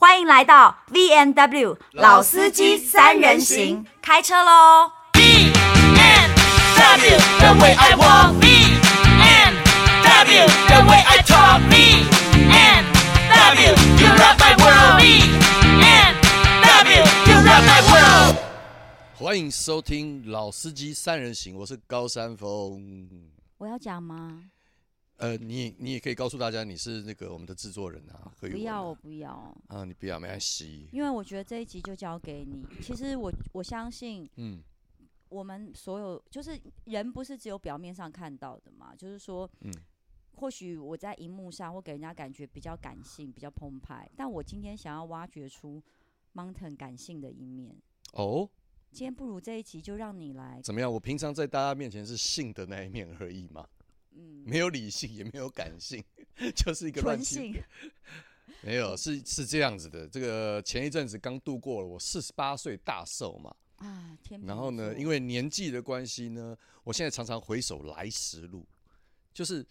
欢迎来到 VNW 老司机三人行，开车喽！VNW the way I walk, VNW the way I talk, VNW you rock my world, VNW you rock my world。欢迎收听老司机三人行，我是高山峰。我要讲吗？呃，你你也可以告诉大家你是那个我们的制作人啊，可以。不要，我不要。啊，你不要，没关系。因为我觉得这一集就交给你。其实我我相信，嗯，我们所有就是人不是只有表面上看到的嘛，就是说，嗯，或许我在荧幕上会给人家感觉比较感性、比较澎湃，但我今天想要挖掘出 Mountain 感性的一面。哦，今天不如这一集就让你来。怎么样？我平常在大家面前是性的那一面而已嘛。嗯，没有理性，也没有感性，就是一个乱性。没有，是是这样子的。这个前一阵子刚度过了我四十八岁大寿嘛。啊，天！然后呢，因为年纪的关系呢，我现在常常回首来时路，就是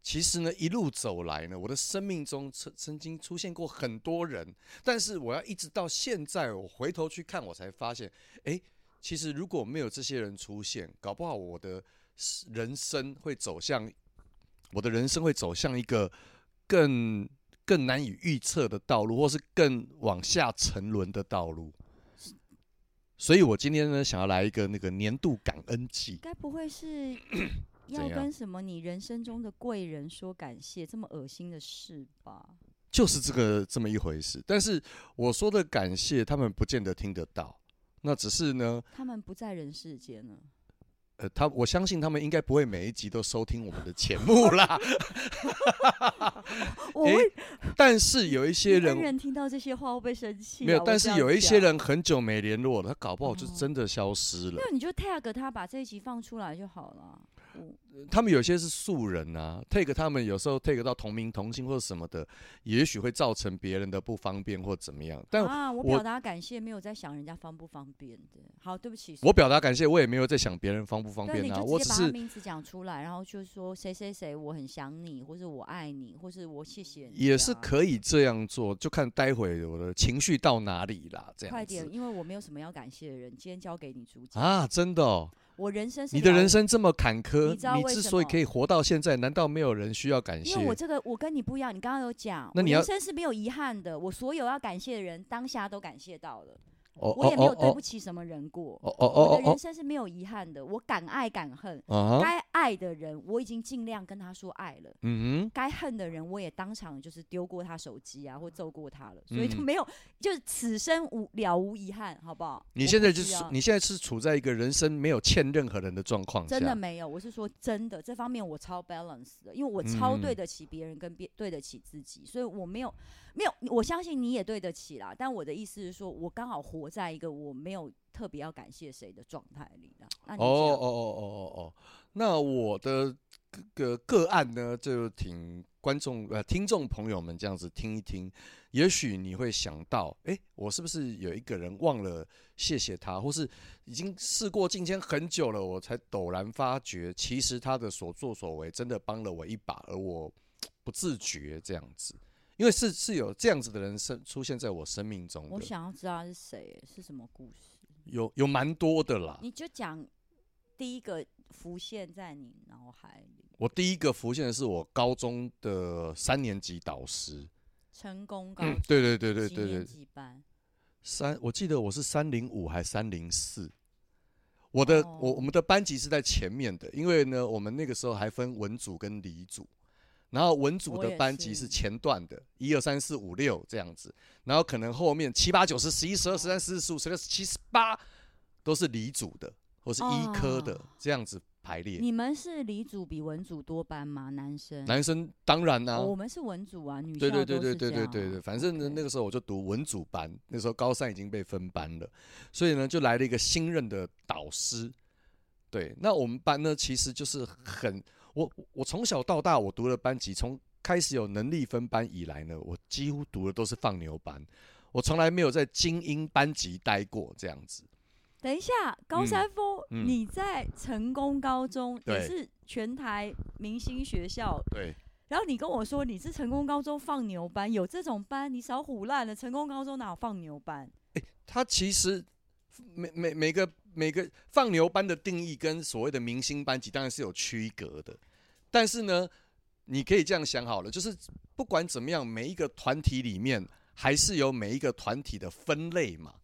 其实呢，一路走来呢，我的生命中曾曾经出现过很多人，但是我要一直到现在，我回头去看，我才发现，哎，其实如果没有这些人出现，搞不好我的。人生会走向，我的人生会走向一个更更难以预测的道路，或是更往下沉沦的道路。所以我今天呢，想要来一个那个年度感恩季。该不会是要跟什么你人生中的贵人说感谢这么恶心的事吧？就是这个这么一回事。但是我说的感谢，他们不见得听得到。那只是呢，他们不在人世间呢。呃，他我相信他们应该不会每一集都收听我们的节目啦。我会、欸，但是有一些人，人听到这些话会不会生气、啊？没有，但是有一些人很久没联络了，他搞不好就真的消失了。没有，你就 tag 他，把这一集放出来就好了。他们有些是素人啊，take 他们有时候 take 到同名同姓或者什么的，也许会造成别人的不方便或怎么样。但啊，我表达感谢，没有在想人家方不方便的。好，对不起。我表达感谢，我也没有在想别人方不方便啊。我只是把名字讲出来，然后就是说谁谁谁，我很想你，或是我爱你，或是我谢谢你。也是可以这样做，就看待会我的情绪到哪里啦。这样快点，因为我没有什么要感谢的人，今天交给你主讲啊，真的哦。我人生是你的人生这么坎坷，你，你之所以可以活到现在，难道没有人需要感谢？因为我这个我跟你不一样，你刚刚有讲，那你要人生是没有遗憾的，我所有要感谢的人，当下都感谢到了。我也没有对不起什么人过，我的人生是没有遗憾的。我敢爱敢恨，该爱的人我已经尽量跟他说爱了，嗯哼，该恨的人我也当场就是丢过他手机啊，或揍过他了，所以就没有，就是此生无了无遗憾，好不好？你现在就是你现在是处在一个人生没有欠任何人的状况，真的没有，我是说真的，这方面我超 balance 的，因为我超对得起别人跟别对得起自己，所以我没有。没有，我相信你也对得起啦。但我的意思是说，我刚好活在一个我没有特别要感谢谁的状态里的。哦哦哦哦哦哦，那我的个个案呢，就请观众呃听众朋友们这样子听一听，也许你会想到，哎，我是不是有一个人忘了谢谢他，或是已经事过境迁很久了，我才陡然发觉，其实他的所作所为真的帮了我一把，而我不自觉这样子。因为是是有这样子的人生出现在我生命中，我想要知道他是谁，是什么故事？有有蛮多的啦。你就讲第一个浮现在你脑海里。我第一个浮现的是我高中的三年级导师，成功高中。对对对对对对。几班？三，我记得我是三零五还是三零四？我的我我们的班级是在前面的，因为呢，我们那个时候还分文组跟理组。然后文组的班级是前段的，一二三四五六这样子，然后可能后面七八九十十一十二十三十四十五十六十七十八都是理组的或是医科的这样子排列。你们是理组比文组多班吗？男生？男生当然啦。我们是文组啊，女校对对对对对对对对，反正呢那个时候我就读文组班，那时候高三已经被分班了，所以呢就来了一个新任的导师。对，那我们班呢其实就是很。我我从小到大，我读的班级，从开始有能力分班以来呢，我几乎读的都是放牛班，我从来没有在精英班级待过这样子。等一下，高山峰，嗯嗯、你在成功高中也是全台明星学校，对，然后你跟我说你是成功高中放牛班，有这种班？你少唬烂了！成功高中哪有放牛班？哎、欸，他其实每每每个每个放牛班的定义跟所谓的明星班级当然是有区隔的，但是呢，你可以这样想好了，就是不管怎么样，每一个团体里面还是有每一个团体的分类嘛。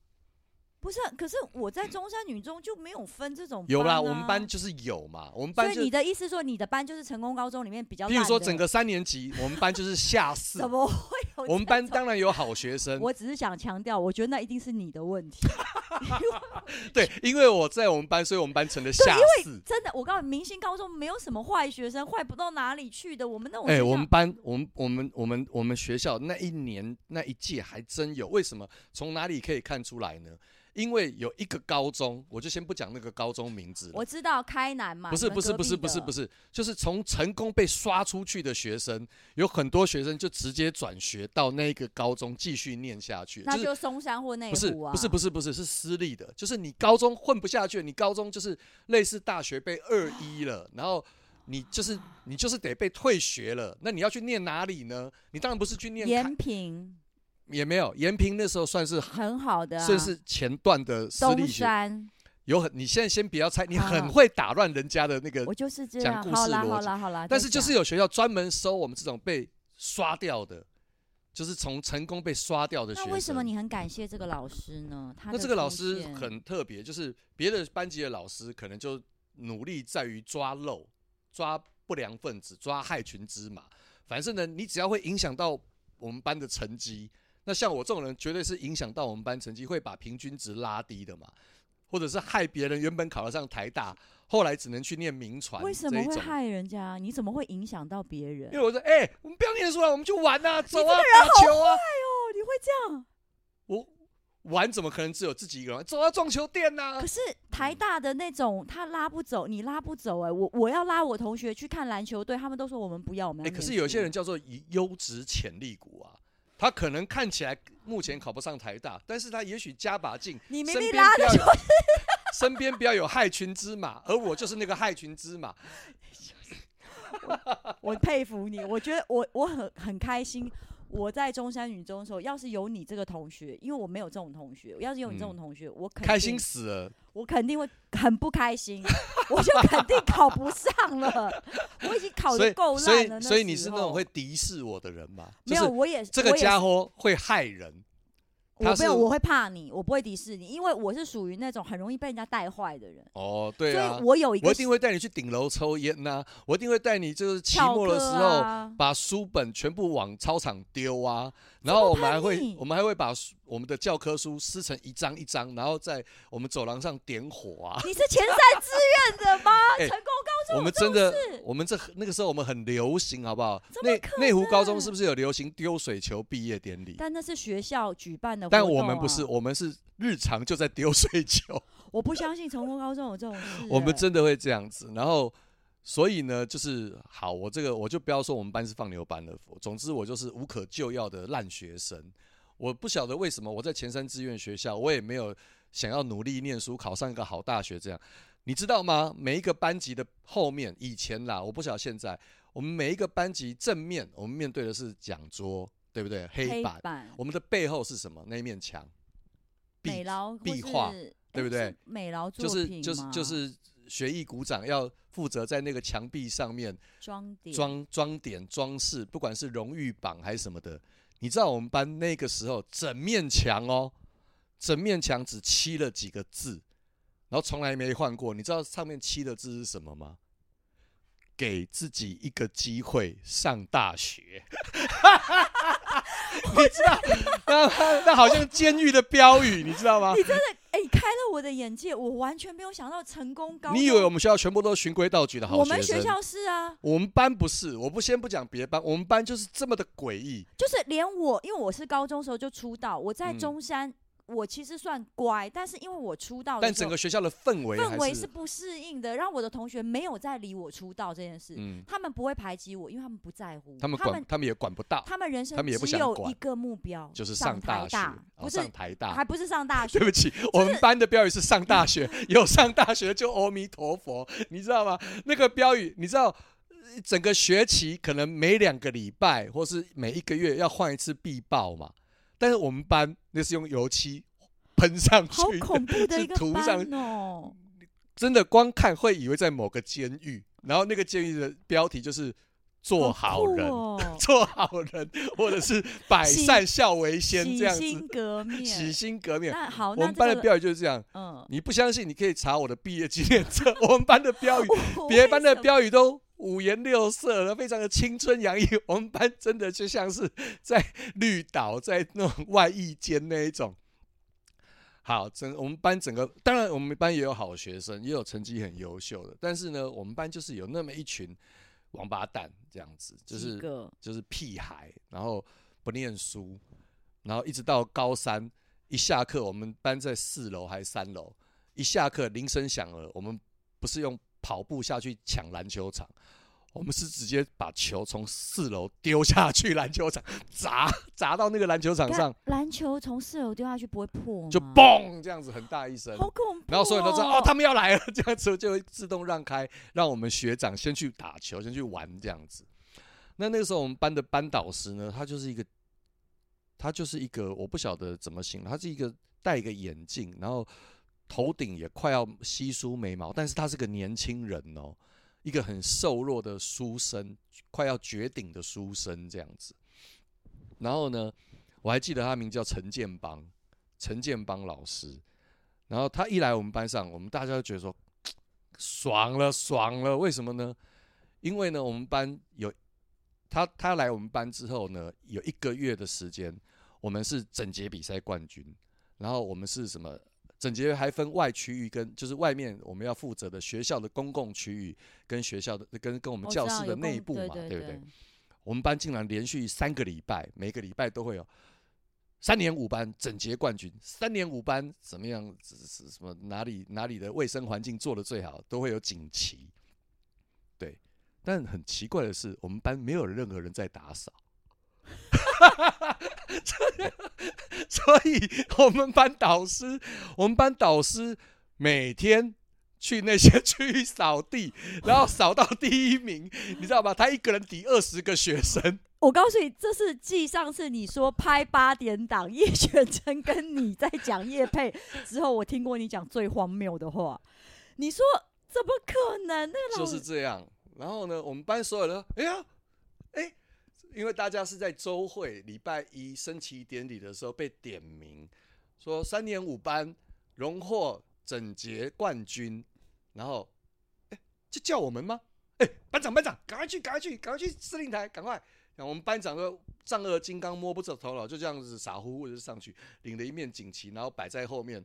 不是，可是我在中山女中就没有分这种啊。有啦，我们班就是有嘛。我们班，所以你的意思说，你的班就是成功高中里面比较。比如说，整个三年级，我们班就是下四。怎么会有？我们班当然有好学生。我只是想强调，我觉得那一定是你的问题。对，因为我在我们班，所以我们班成了下四。真的，我告诉你，明星高中没有什么坏学生，坏不到哪里去的。我们那种……哎，我们班，我们我们我们我们学校那一年那一届还真有。为什么？从哪里可以看出来呢？因为有一个高中，我就先不讲那个高中名字。我知道开南嘛。不是不是不是不是不是，就是从成功被刷出去的学生，有很多学生就直接转学到那个高中继续念下去。那就松山或内湖啊。不是不是不是不是是私立的，就是你高中混不下去，你高中就是类似大学被二一了，然后你就是你就是得被退学了。那你要去念哪里呢？你当然不是去念延平。也没有，延平那时候算是很好的，算是前段的私立学。有很，你现在先不要猜，你很会打乱人家的那个。我就是这样。好啦好啦好啦。但是就是有学校专门收我们这种被刷掉的，就是从成功被刷掉的学生。那为什么你很感谢这个老师呢？那这个老师很特别，就是别的班级的老师可能就努力在于抓漏、抓不良分子、抓害群之马。反正呢，你只要会影响到我们班的成绩。那像我这种人，绝对是影响到我们班成绩，会把平均值拉低的嘛，或者是害别人原本考得上台大，后来只能去念名传。为什么会害人家？你怎么会影响到别人？因为我说，哎、欸，我们不要念书了，我们去玩啊，走啊，你这个人好坏哦，打球啊。你会这样？我玩怎么可能只有自己一个人？走啊，撞球店呐、啊。可是台大的那种，他拉不走，你拉不走、欸。哎，我我要拉我同学去看篮球队，他们都说我们不要，我们要。哎、欸，可是有些人叫做以优质潜力股啊。他可能看起来目前考不上台大，但是他也许加把劲。你明明拉的就是身边不要有害群之马，而我就是那个害群之马。我，我佩服你，我觉得我我很很开心。我在中山女中的时候，要是有你这个同学，因为我没有这种同学，要是有你这种同学，嗯、我肯定开心死了。我肯定会很不开心，我就肯定考不上了。我已经考的够烂了。所以，所以，所以你是那种会敌视我的人吧？没有，我也这个家伙会害人。我没有，我会怕你，我不会敌视你，因为我是属于那种很容易被人家带坏的人。哦，对啊，所以我有一个，我一定会带你去顶楼抽烟呐，我一定会带你就是期末的时候把书本全部往操场丢啊，然后我们还会我们还会把我们的教科书撕成一张一张，然后在我们走廊上点火啊。你是前三志愿者吗？成功我们真的，我们这那个时候我们很流行，好不好？内内湖高中是不是有流行丢水球毕业典礼？但那是学校举办的。但我们不是，我们是日常就在丢水球。我不相信成功高中有这种事。我们真的会这样子，然后所以呢，就是好，我这个我就不要说我们班是放牛班了。总之，我就是无可救药的烂学生。我不晓得为什么我在前三志愿学校，我也没有想要努力念书，考上一个好大学。这样，你知道吗？每一个班级的后面，以前啦，我不晓得现在，我们每一个班级正面，我们面对的是讲桌。对不对？黑板，黑板我们的背后是什么？那一面墙，美劳壁画，对不对？美劳就是就是就是学艺鼓掌要负责在那个墙壁上面装点装装点装饰，不管是荣誉榜还是什么的。你知道我们班那个时候整面墙哦，整面墙只漆了几个字，然后从来没换过。你知道上面漆的字是什么吗？给自己一个机会上大学，你知道？那那好像监狱的标语，你知道吗？你真的哎、欸，开了我的眼界，我完全没有想到成功高。你以为我们学校全部都是循规蹈矩的好学生？我们学校是啊，我们班不是。我不先不讲别班，我们班就是这么的诡异。就是连我，因为我是高中时候就出道，我在中山。嗯我其实算乖，但是因为我出道，但整个学校的氛围氛围是不适应的，让我的同学没有在理我出道这件事。嗯，他们不会排挤我，因为他们不在乎。他们管，他们也管不到。他们人生只有一个目标，就是上大学，不是上台大，还不是上大 学。对不起，我们班的标语是上大学，有上大学就阿弥陀佛，你知道吗？那个标语，你知道整个学期可能每两个礼拜或是每一个月要换一次壁报嘛，但是我们班那是用油漆喷上去，好恐怖的一个 涂上哦，真的光看会以为在某个监狱，然后那个监狱的标题就是。做好人，哦、做好人，或者是百善孝为先这样子，洗心革面，洗心革面。那好，我们班的标语就是这样。嗯，你不相信，你可以查我的毕业纪念册。我们班的标语，别班的标语都五颜六色的，非常的青春洋溢。我们班真的就像是在绿岛，在那种外役间那一种。好，整我们班整个，当然我们班也有好学生，也有成绩很优秀的，但是呢，我们班就是有那么一群。王八蛋这样子，就是就是屁孩，然后不念书，然后一直到高三一下课，我们班在四楼还是三楼，一下课铃声响了，我们不是用跑步下去抢篮球场。我们是直接把球从四楼丢下去篮球场，砸砸到那个篮球场上。篮球从四楼丢下去不会破吗？就嘣这样子很大一声，好恐怖哦。然后所有人都知道哦，他们要来了，这样子就会自动让开，让我们学长先去打球，先去玩这样子。那那个时候我们班的班导师呢，他就是一个，他就是一个，我不晓得怎么形容，他是一个戴一个眼镜，然后头顶也快要稀疏眉毛，但是他是个年轻人哦。一个很瘦弱的书生，快要绝顶的书生这样子。然后呢，我还记得他名叫陈建邦，陈建邦老师。然后他一来我们班上，我们大家都觉得说，爽了，爽了。为什么呢？因为呢，我们班有他，他来我们班之后呢，有一个月的时间，我们是整节比赛冠军。然后我们是什么？整洁还分外区域跟就是外面我们要负责的学校的公共区域跟学校的跟跟我们教室的内部嘛，对不对？我们班竟然连续三个礼拜，每个礼拜都会有三年五班整洁冠军，三年五班怎么样？是什么哪里哪里的卫生环境做的最好，都会有锦旗。对，但很奇怪的是，我们班没有任何人在打扫。所以，我们班导师，我们班导师每天去那些区域扫地，然后扫到第一名，你知道吗？他一个人抵二十个学生。我告诉你，这是继上次你说拍八点档叶选真跟你在讲叶佩之后，我听过你讲最荒谬的话。你说怎么可能？那个就是这样。然后呢，我们班所有人，哎呀，哎。因为大家是在周会礼拜一升旗典礼的时候被点名，说三年五班荣获整洁冠军，然后，哎，就叫我们吗？哎，班长班长，赶快去，赶快去，赶快去司令台，赶快！然后我们班长都丈二金刚摸不着头脑，就这样子傻乎乎的上去领了一面锦旗，然后摆在后面，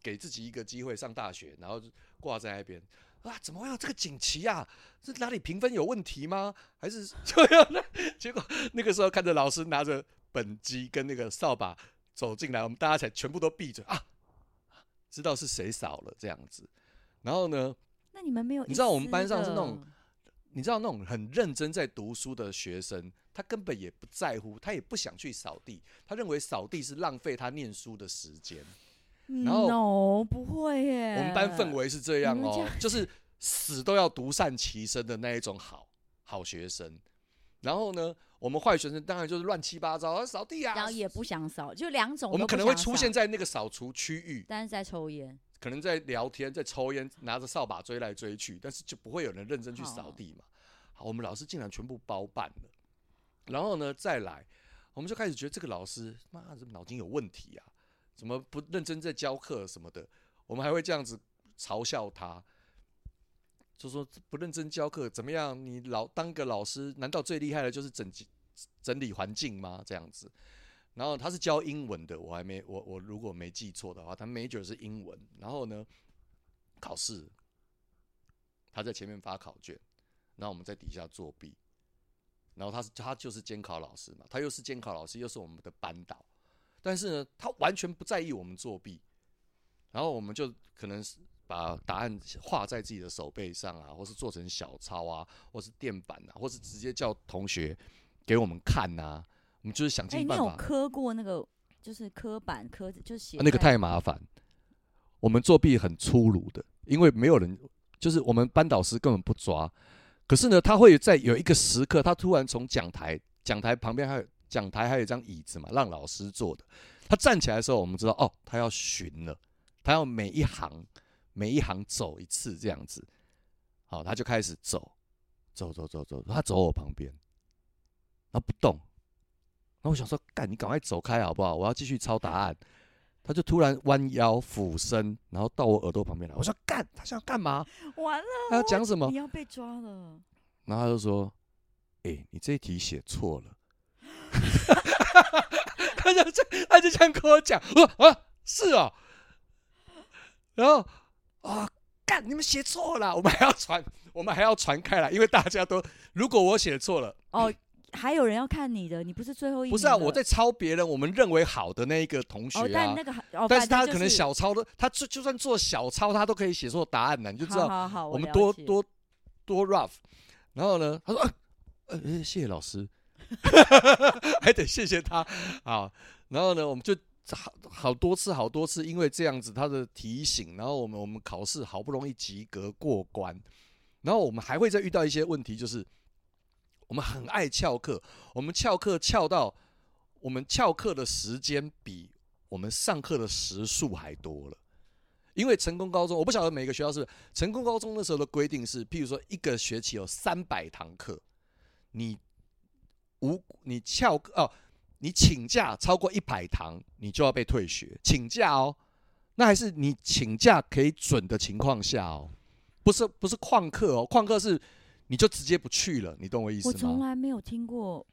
给自己一个机会上大学，然后挂在那边。啊，怎么会有这个锦旗啊？是哪里评分有问题吗？还是 这样呢？结果那个时候看着老师拿着本机跟那个扫把走进来，我们大家才全部都闭嘴啊，知道是谁扫了这样子。然后呢？那你们没有？你知道我们班上是那种，你知道那种很认真在读书的学生，他根本也不在乎，他也不想去扫地，他认为扫地是浪费他念书的时间。然后 no, 不会耶，我们班氛围是这样哦，就是死都要独善其身的那一种好好学生。然后呢，我们坏学生当然就是乱七八糟，扫地啊，然后也不想扫，就两种。我们可能会出现在那个扫除区域，但是在抽烟，可能在聊天，在抽烟，拿着扫把追来追去，但是就不会有人认真去扫地嘛。好，我们老师竟然全部包办了。然后呢，再来，我们就开始觉得这个老师妈的脑筋有问题啊。怎么不认真在教课什么的？我们还会这样子嘲笑他，就说不认真教课怎么样？你老当个老师，难道最厉害的就是整整理环境吗？这样子。然后他是教英文的，我还没我我如果没记错的话，他 major 是英文。然后呢，考试他在前面发考卷，然后我们在底下作弊。然后他是他就是监考老师嘛，他又是监考老师，又是我们的班导。但是呢，他完全不在意我们作弊，然后我们就可能是把答案画在自己的手背上啊，或是做成小抄啊，或是垫板啊，或是直接叫同学给我们看呐、啊。我们就是想尽办法。哎、欸，你有刻过那个就是刻板刻字，就写、啊、那个太麻烦。我们作弊很粗鲁的，因为没有人，就是我们班导师根本不抓。可是呢，他会在有一个时刻，他突然从讲台，讲台旁边还有讲台还有一张椅子嘛，让老师坐的。他站起来的时候，我们知道哦，他要巡了，他要每一行每一行走一次这样子。好，他就开始走，走走走走，他走我旁边，他不动。然后我想说，干，你赶快走开好不好？我要继续抄答案。他就突然弯腰俯身，然后到我耳朵旁边来。我说干，他想要干嘛？完了，他要讲什么？你要被抓了。然后他就说：“哎、欸，你这一题写错了。” 他就这，他就这样跟我讲。我说啊，是哦。然后啊，干，你们写错了，我们还要传，我们还要传开来，因为大家都，如果我写错了，哦。还有人要看你的，你不是最后一。不是啊，我在抄别人，我们认为好的那一个同学啊。哦、但那个，哦、但是他可能小抄的，他就就算做小抄，他都可以写错答案的，你就知道。我们多多多 rough。然后呢，他说：“呃、欸，谢谢老师，还得谢谢他啊。”然后呢，我们就好好多次，好多次，因为这样子他的提醒，然后我们我们考试好不容易及格过关，然后我们还会再遇到一些问题，就是。我们很爱翘课，我们翘课翘到我们翘课的时间比我们上课的时数还多了。因为成功高中，我不晓得每个学校是是成功高中那时候的规定是，譬如说一个学期有三百堂课，你无你翘课哦，你请假超过一百堂，你就要被退学。请假哦，那还是你请假可以准的情况下哦，不是不是旷课哦，旷课是。你就直接不去了，你懂我意思吗？我从来没有听过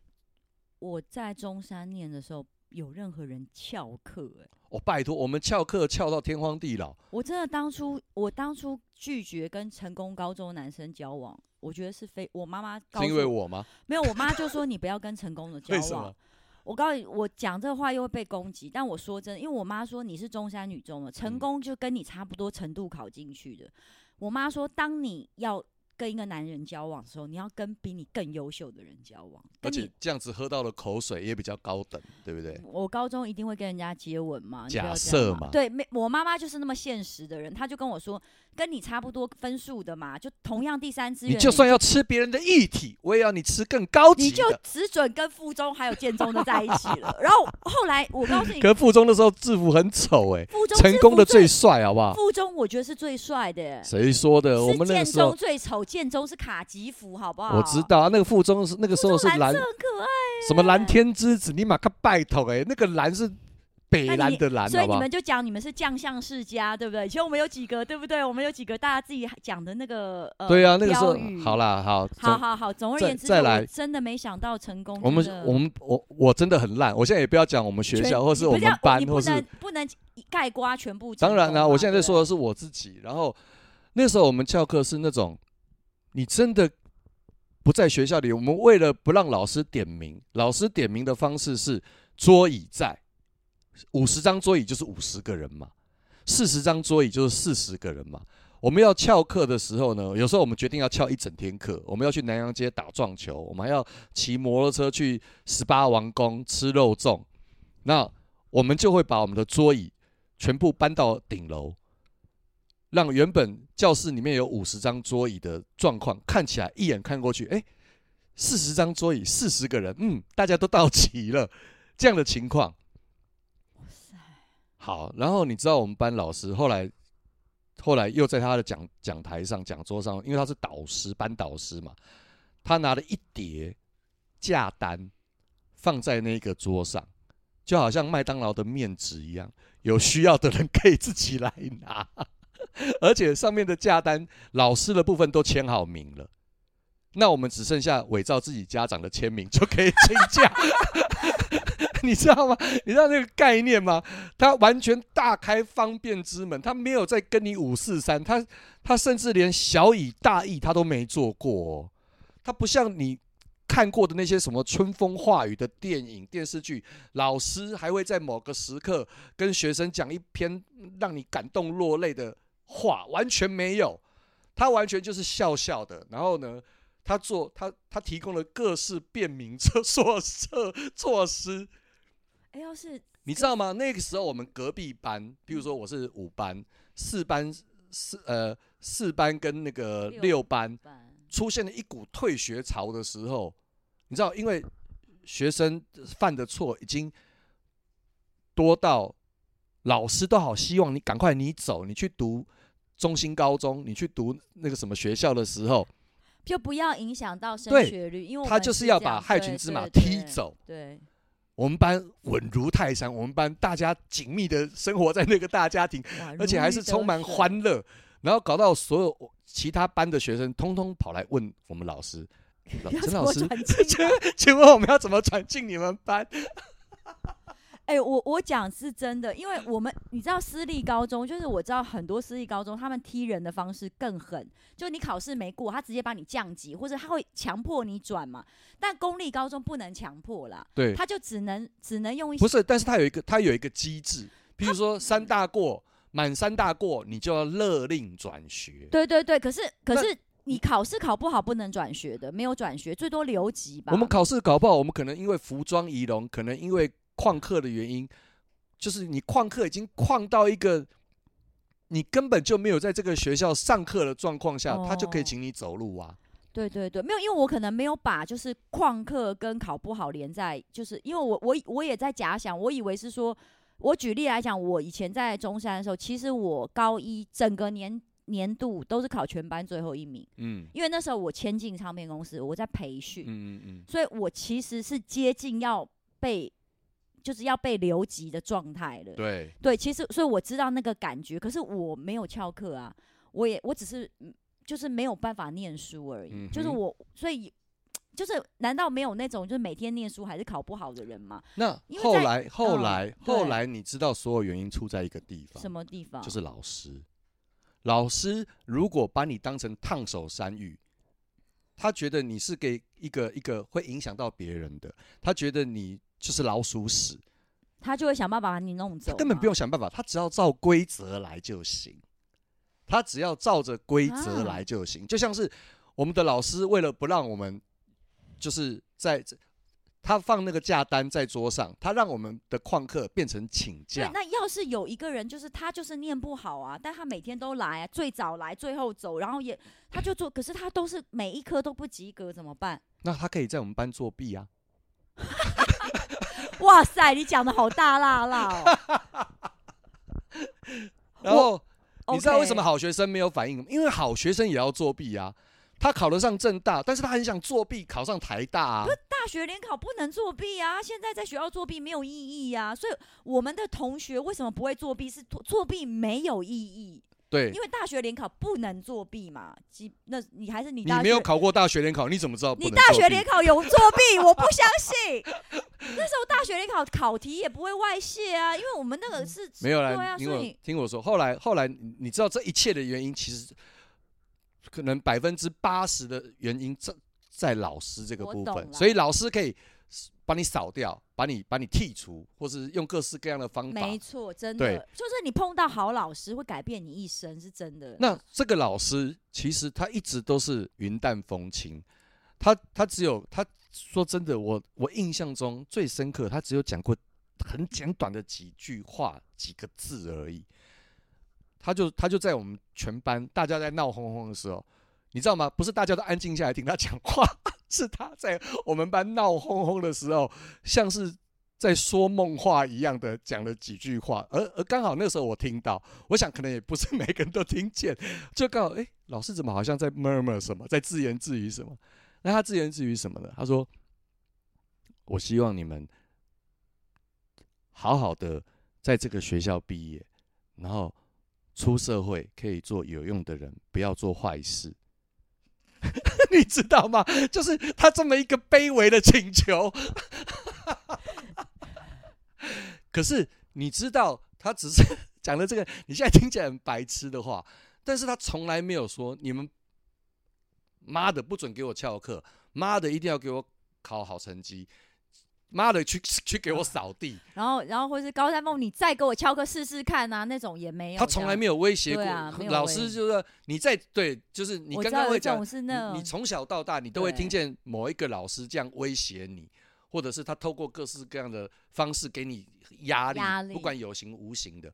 我在中山念的时候有任何人翘课，哎，我拜托，我们翘课翘到天荒地老。我真的当初，我当初拒绝跟成功高中男生交往，我觉得是非我妈妈因为我吗？没有，我妈就说你不要跟成功的交往。为什么？我告诉你，我讲这话又会被攻击，但我说真的，因为我妈说你是中山女中的，成功就跟你差不多程度考进去的。嗯、我妈说，当你要。跟一个男人交往的时候，你要跟比你更优秀的人交往，而且这样子喝到的口水也比较高等，对不对？我高中一定会跟人家接吻嘛？假设嘛，对，没，我妈妈就是那么现实的人，她就跟我说。跟你差不多分数的嘛，就同样第三志愿。你就算要吃别人的液体，我也要你吃更高级的。你就只准跟附中还有建中的在一起了。然后后来我告诉你，可附中的时候制服很丑哎、欸，附中成功的最帅，好不好？附中我觉得是最帅的。谁说的？我们那时候建中最丑，建中是卡吉服，好不好？我知道啊，那个附中是那个时候是蓝，蓝色很可爱、欸，什么蓝天之子，你马克拜托哎，那个蓝是。北蓝的蓝，所以你们就讲你们是将相世家，对不对？其实我们有几个，对不对？我们有几个大家自己讲的那个呃，对啊，那个时候好啦，好，好好好，总而言之，再来，真的没想到成功。我们我们我我真的很烂，我现在也不要讲我们学校或是我们班，或是不能盖瓜全部。当然啦，我现在在说的是我自己。然后那时候我们翘课是那种，你真的不在学校里，我们为了不让老师点名，老师点名的方式是桌椅在。五十张桌椅就是五十个人嘛，四十张桌椅就是四十个人嘛。我们要翘课的时候呢，有时候我们决定要翘一整天课，我们要去南阳街打撞球，我们还要骑摩托车去十八王宫吃肉粽。那我们就会把我们的桌椅全部搬到顶楼，让原本教室里面有五十张桌椅的状况看起来一眼看过去，哎，四十张桌椅，四十个人，嗯，大家都到齐了，这样的情况。好，然后你知道我们班老师后来，后来又在他的讲讲台上、讲桌上，因为他是导师、班导师嘛，他拿了一叠价单放在那个桌上，就好像麦当劳的面纸一样，有需要的人可以自己来拿，而且上面的价单老师的部分都签好名了，那我们只剩下伪造自己家长的签名就可以请假。你知道吗？你知道那个概念吗？他完全大开方便之门，他没有在跟你五四三，他他甚至连小以大义他都没做过。他不像你看过的那些什么春风化雨的电影电视剧，老师还会在某个时刻跟学生讲一篇让你感动落泪的话，完全没有。他完全就是笑笑的，然后呢，他做他他提供了各式便民措措措施。哎，要是你知道吗？那个时候我们隔壁班，比如说我是五班，四班四呃四班跟那个六班，出现了一股退学潮的时候，你知道，因为学生犯的错已经多到老师都好希望你赶快你走，你去读中心高中，你去读那个什么学校的时候，就不要影响到升学率，因为他就是要把害群之马踢走。对，我们班稳如泰山，我们班大家紧密的生活在那个大家庭，而且还是充满欢乐。然后搞到所有其他班的学生通通跑来问我们老师，陈老师，请 请问我们要怎么转进你们班？哎、欸，我我讲是真的，因为我们你知道私立高中，就是我知道很多私立高中他们踢人的方式更狠，就你考试没过，他直接把你降级，或者他会强迫你转嘛。但公立高中不能强迫啦，对，他就只能只能用一些不是，但是他有一个他有一个机制，比如说三大过。满三大过，你就要勒令转学。对对对，可是可是你考试考不好不能转学的，没有转学，最多留级吧。我们考试考不好，我们可能因为服装仪容，可能因为旷课的原因，就是你旷课已经旷到一个，你根本就没有在这个学校上课的状况下，哦，他就可以请你走路啊。对对对，没有，因为我可能没有把就是旷课跟考不好连在，就是因为我我我也在假想，我以为是说。我举例来讲，我以前在中山的时候，其实我高一整个年年度都是考全班最后一名。嗯，因为那时候我签进唱片公司，我在培训。嗯嗯嗯，所以我其实是接近要被，就是要被留级的状态了。对对，其实所以我知道那个感觉，可是我没有翘课啊，我也我只是就是没有办法念书而已。嗯，就是我所以。就是，难道没有那种就是每天念书还是考不好的人吗？那后来，后来，嗯、后来，你知道所有原因出在一个地方，什么地方？就是老师。老师如果把你当成烫手山芋，他觉得你是给一个一个会影响到别人的，他觉得你就是老鼠屎，他就会想办法把你弄走。根本不用想办法，他只要照规则来就行。他只要照着规则来就行，啊，就像是我们的老师为了不让我们。就是在，他放那个假单在桌上，他让我们的旷课变成请假。那要是有一个人，就是他就是念不好啊，但他每天都来啊，最早来，最后走，然后也他就做，可是他都是每一科都不及格，怎么办？那他可以在我们班作弊啊！哇塞，你讲的好大辣辣哦！然后你知道为什么好学生没有反应？因为好学生也要作弊啊。他考得上政大，但是他很想作弊考上台大啊！不大学联考不能作弊啊！现在在学校作弊没有意义呀、啊，所以我们的同学为什么不会作弊？是作弊没有意义。对，因为大学联考不能作弊嘛。那你还是你，你没有考过大学联考，你怎么知道？你大学联考有作弊？我不相信。那时候大学联考考题也不会外泄啊，因为我们那个是没有啦。因为听我说，后来后来你知道这一切的原因其实。可能百分之八十的原因在在老师这个部分，所以老师可以把你扫掉，把你把你剔除，或是用各式各样的方法。没错，真的，就是你碰到好老师会改变你一生，是真的。那这个老师其实他一直都是云淡风轻，他他只有他说真的，我我印象中最深刻，他只有讲过很简短的几句话几个字而已。他就他就在我们全班大家在闹哄哄的时候，你知道吗？不是大家都安静下来听他讲话，是他在我们班闹哄哄的时候，像是在说梦话一样的讲了几句话，而而刚好那时候我听到，我想可能也不是每个人都听见，就刚好哎、老师怎么好像在 murmur 什么，在自言自语什么？那他自言自语什么呢？他说：“我希望你们好好的在这个学校毕业，然后。”出社会可以做有用的人，不要做坏事，你知道吗？就是他这么一个卑微的请求。可是你知道，他只是讲了这个，你现在听起来很白痴的话，但是他从来没有说你们妈的不准给我翘课，妈的一定要给我考好成绩。妈的，去去给我扫地，然后然后或是高山梦，你再给我敲个试试看啊，那种也没有。他从来没有威胁过、啊、老师，就是说你在对，就是你刚刚会讲，你从小到大你都会听见某一个老师这样威胁你，或者是他透过各式各样的方式给你压力，力。不管有形无形的。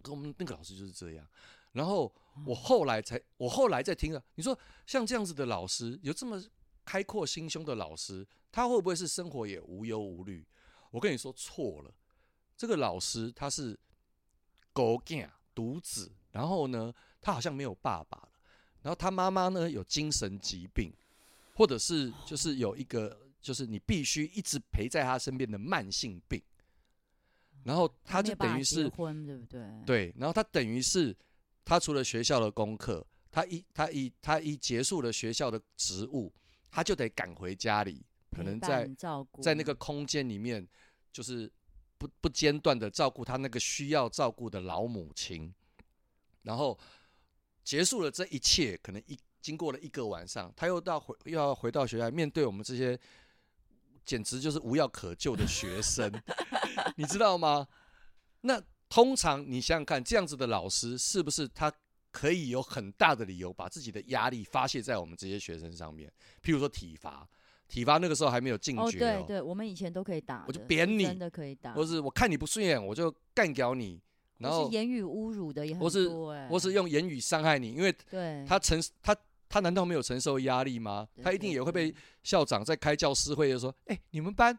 跟我们那个老师就是这样，然后我后来才，我后来再听了，你说像这样子的老师，有这么开阔心胸的老师，他会不会是生活也无忧无虑？我跟你说错了，这个老师他是狗囝独子，然后呢，他好像没有爸爸了，然后他妈妈呢有精神疾病，或者是就是有一个就是你必须一直陪在他身边的慢性病，然后他就等于是婚对不对？对，然后他等于是他除了学校的功课，他一他一他一结束了学校的职务，他就得赶回家里。可能在在那个空间里面，就是不不间断的照顾他那个需要照顾的老母亲，然后结束了这一切，可能一经过了一个晚上，他又到回又要回到学校，面对我们这些简直就是无药可救的学生，你知道吗？那通常你想想看，这样子的老师是不是他可以有很大的理由把自己的压力发泄在我们这些学生上面？譬如说体罚。体罚那个时候还没有禁绝对对，我们以前都可以打，我就扁你，真的可以打，或是我看你不顺眼，我就干掉你，然后言语侮辱的也很多，欸，或是用言语伤害你，因为他承他他难道没有承受压力吗？他一定也会被校长在开教师会的时候，哎，你们班，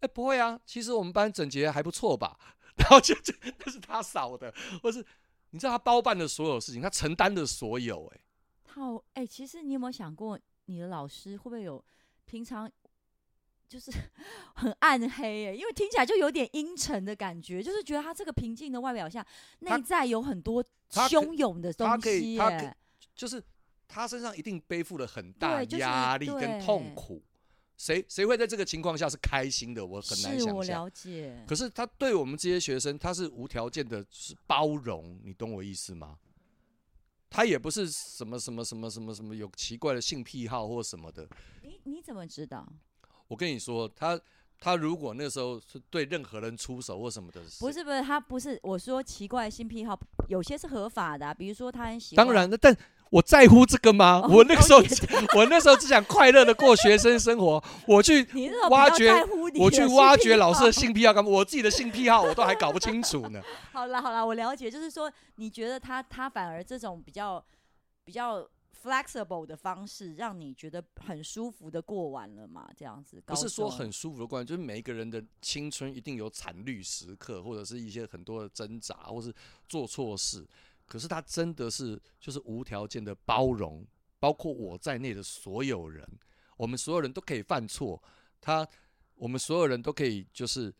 哎，不会啊，其实我们班整洁还不错吧？然后就就那是他扫的，或是你知道他包办的所有事情，他承担的所有，欸，哎，好，哎，其实你有没有想过，你的老师会不会有？平常就是 很暗黑哎，因为听起来就有点阴沉的感觉，就是觉得他这个平静的外表下，内在有很多汹涌的东西耶。就是他身上一定背负了很大压力跟痛苦。谁谁会在这个情况下是开心的？我很难想象。我了解。可是他对我们这些学生，他是无条件的是包容，你懂我意思吗？他也不是什么什么什么什么什么有奇怪的性癖好或什么的。你你怎么知道？我跟你说，他他如果那时候是对任何人出手或什么的，不是不是，他不是我说奇怪的性癖好，有些是合法的，啊，比如说他很喜欢。当然了，但。我在乎这个吗？我那个时候，我那时候只想快乐的过学生生活。我去挖掘，我去挖掘老师的性癖好干嘛？我自己的性癖好我都还搞不清楚呢。好了好了，我了解，就是说你觉得他他反而这种比较比较 flexible 的方式，让你觉得很舒服的过完了嘛？这样子不是说很舒服的过完，就是每一个人的青春一定有惨绿时刻，或者是一些很多的挣扎，或是做错事。可是他真的是就是无条件的包容，包括我在内的所有人，我们所有人都可以犯错，他我们所有人都可以就是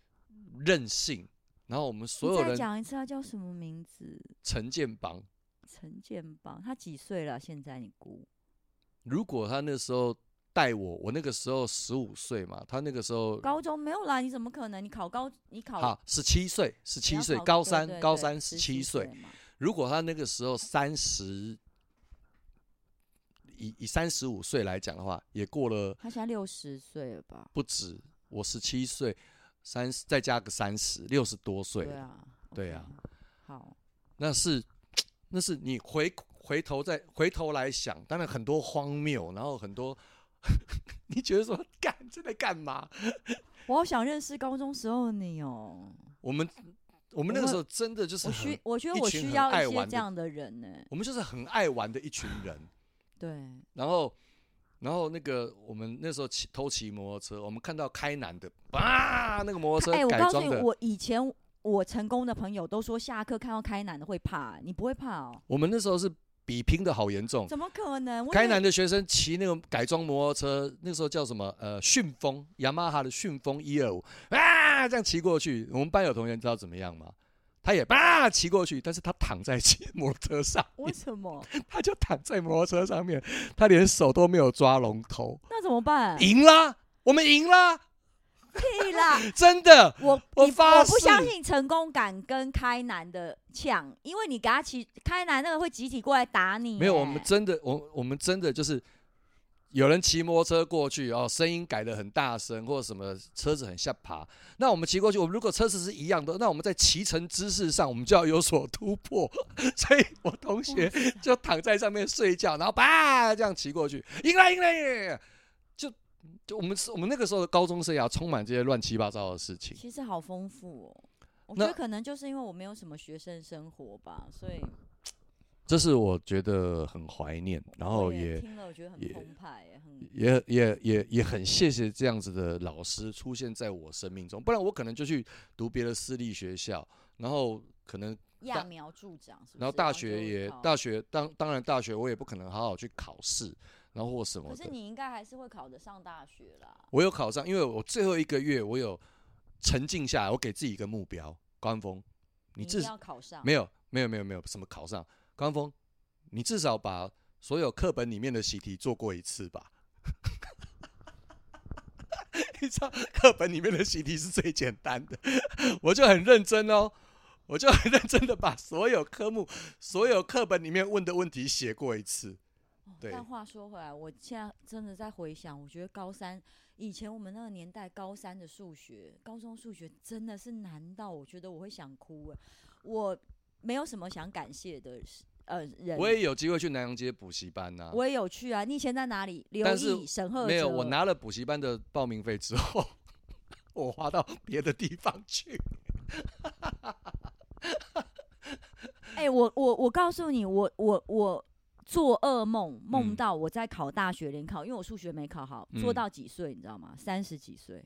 任性，然后我们所有人再讲一次，他叫什么名字？陈建邦。陈建邦，他几岁了？现在你估？如果他那时候带我，我那个时候十五岁嘛，他那个时候高中没有啦，你怎么可能？你考高，你考好十七岁，十七岁，高三，高三十七岁。如果他那个时候三十，以以三十五岁来讲的话，也过了。他现在六十岁了吧？不止，我十七岁，三十再加个三十，六十多岁。对啊，对啊。好，那是那是你回回头再回头来想，当然很多荒谬，然后很多 你觉得说干这在干嘛？我好想认识高中时候的你哦。我们。我们那个时候真的就是，我需我觉得我需要一些这样的人呢。我们就是很爱玩的一群人。对。然后，然后那个我们那时候骑偷骑摩托车，我们看到开南的，啊，那个摩托车改装的。哎，我告诉你，我以前我成功的朋友都说下课看到开南的会怕，你不会怕哦？我们那时候是比拼的好严重。怎么可能？开南的学生骑那个改装摩托车，那个时候叫什么？呃，旋风，雅马哈的旋风一二五啊。他这样骑过去，我们班有同学知道怎么样吗？他也叭骑过去，但是他躺在骑摩托车上。为什么？他就躺在摩托车上面，他连手都没有抓龙头。那怎么办？赢了，我们赢了。屁啦！真的，我我发我不相信成功感跟开南的抢，因为你给他骑开南那个会集体过来打你。没有，我们真的，我我们真的就是。有人骑摩托车过去哦，声音改的很大声，或者什么车子很下爬。那我们骑过去，我们如果车子是一样的，那我们在骑乘姿势上，我们就要有所突破。所以我同学就躺在上面睡觉，然后叭这样骑过去，赢了赢了赢了！就就我们我们那个时候的高中生涯充满这些乱七八糟的事情。其实好丰富哦，我觉得可能就是因为我没有什么学生生活吧，所以这是我觉得很怀念，然后也，也听了我觉得很澎湃，也也也也也很谢谢这样子的老师出现在我生命中，不然我可能就去读别的私立学校，然后可能揠苗助长是是，然后大学也大学当当然大学我也不可能好好去考试，然后或什么。可是你应该还是会考得上大学啦。我有考上，因为我最后一个月我有沉静下来，我给自己一个目标，高安峰，你至少考上。没有没有没有没有什么考上。高峰，你至少把所有课本里面的习题做过一次吧？你知道课本里面的习题是最简单的，我就很认真哦，我就很认真的把所有科目、所有课本里面问的问题写过一次。对。但话说回来，我现在真的在回想，我觉得高三以前我们那个年代，高三的数学、高中数学真的是难到我觉得我会想哭。我。没有什么想感谢的呃人，我也有机会去南洋街补习班呐、啊。我也有去啊，你以前在哪里？留意沈赫。没有，我拿了补习班的报名费之后，我花到别的地方去。哎、欸，我我我告诉你，我我我做噩梦，梦到我在考大学联考，因为我数学没考好，做到几岁你知道吗？三十几岁。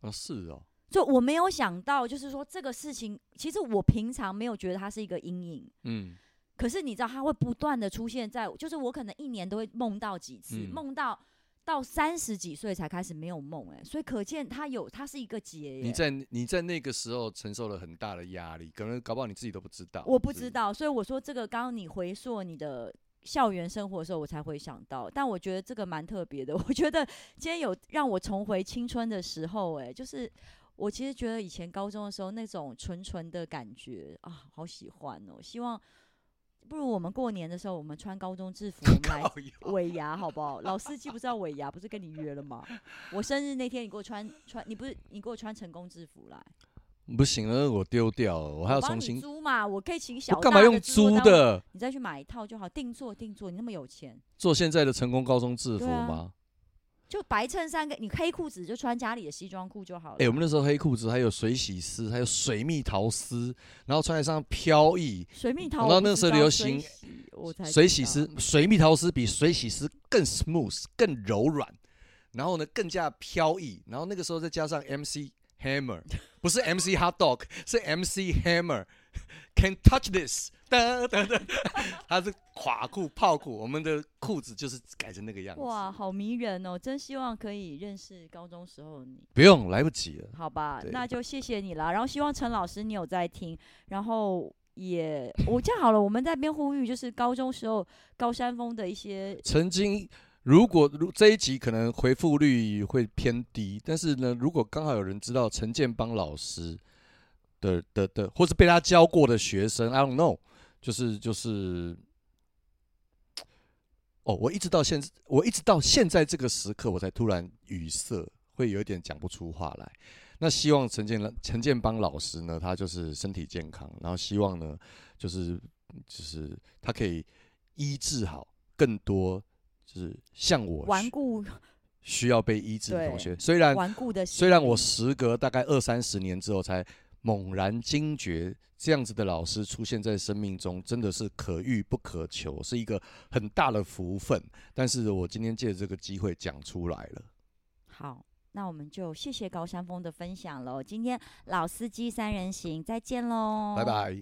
啊，是哦。就我没有想到，就是说这个事情，其实我平常没有觉得它是一个阴影，嗯，可是你知道它会不断的出现在，就是我可能一年都会梦到几次，梦、嗯、到到三十几岁才开始没有梦，哎，所以可见它有，它是一个结。你在你在那个时候承受了很大的压力，可能搞不好你自己都不知道。我不知道，所以我说这个，刚刚你回溯你的校园生活的时候，我才会想到，但我觉得这个蛮特别的。我觉得今天有让我重回青春的时候，哎，就是。我其实觉得以前高中的时候那种纯纯的感觉啊，好喜欢哦！希望不如我们过年的时候，我们穿高中制服 我们来尾牙，好不好？老司机不知道尾牙不是跟你约了吗？我生日那天你给我穿穿，你不是你给我穿成功制服来？不行了，我丢掉了，我还要重新租嘛？我可以请小干嘛用租的？你再去买一套就好，定做定做，你那么有钱，做现在的成功高中制服吗？就白衬衫，跟你黑裤子就穿家里的西装裤就好了。哎、欸，我们那时候黑裤子还有水洗丝，还有水蜜桃丝，然后穿在上飘逸。水蜜桃，然后那个时候流行水洗丝，水蜜桃丝比水洗丝更 smooth，更柔软，然后呢更加飘逸。然后那个时候再加上 MC Hammer，不是 MC Hot Dog，是 MC Hammer，Can't touch this。噔噔噔，它是垮裤、泡裤，我们的裤子就是改成那个样子。哇，好迷人哦！真希望可以认识高中时候的你。不用，来不及了。好吧，那就谢谢你了。然后希望陈老师你有在听。然后也我这样好了，我们在边呼吁，就是高中时候高山峰的一些曾经。如果如这一集可能回复率会偏低，但是呢，如果刚好有人知道陈建邦老师的的的，或是被他教过的学生，I don't know。就是就是，哦，我一直到现在，我一直到现在这个时刻，我才突然语塞，会有一点讲不出话来。那希望陈建陈建邦老师呢，他就是身体健康，然后希望呢，就是就是他可以医治好更多，就是像我顽固需要被医治的同学。虽然顽固的，虽然我时隔大概二三十年之后才。猛然惊觉，这样子的老师出现在生命中，真的是可遇不可求，是一个很大的福分。但是我今天借这个机会讲出来了。好，那我们就谢谢高山峰的分享喽。今天老司机三人行，再见喽，拜拜。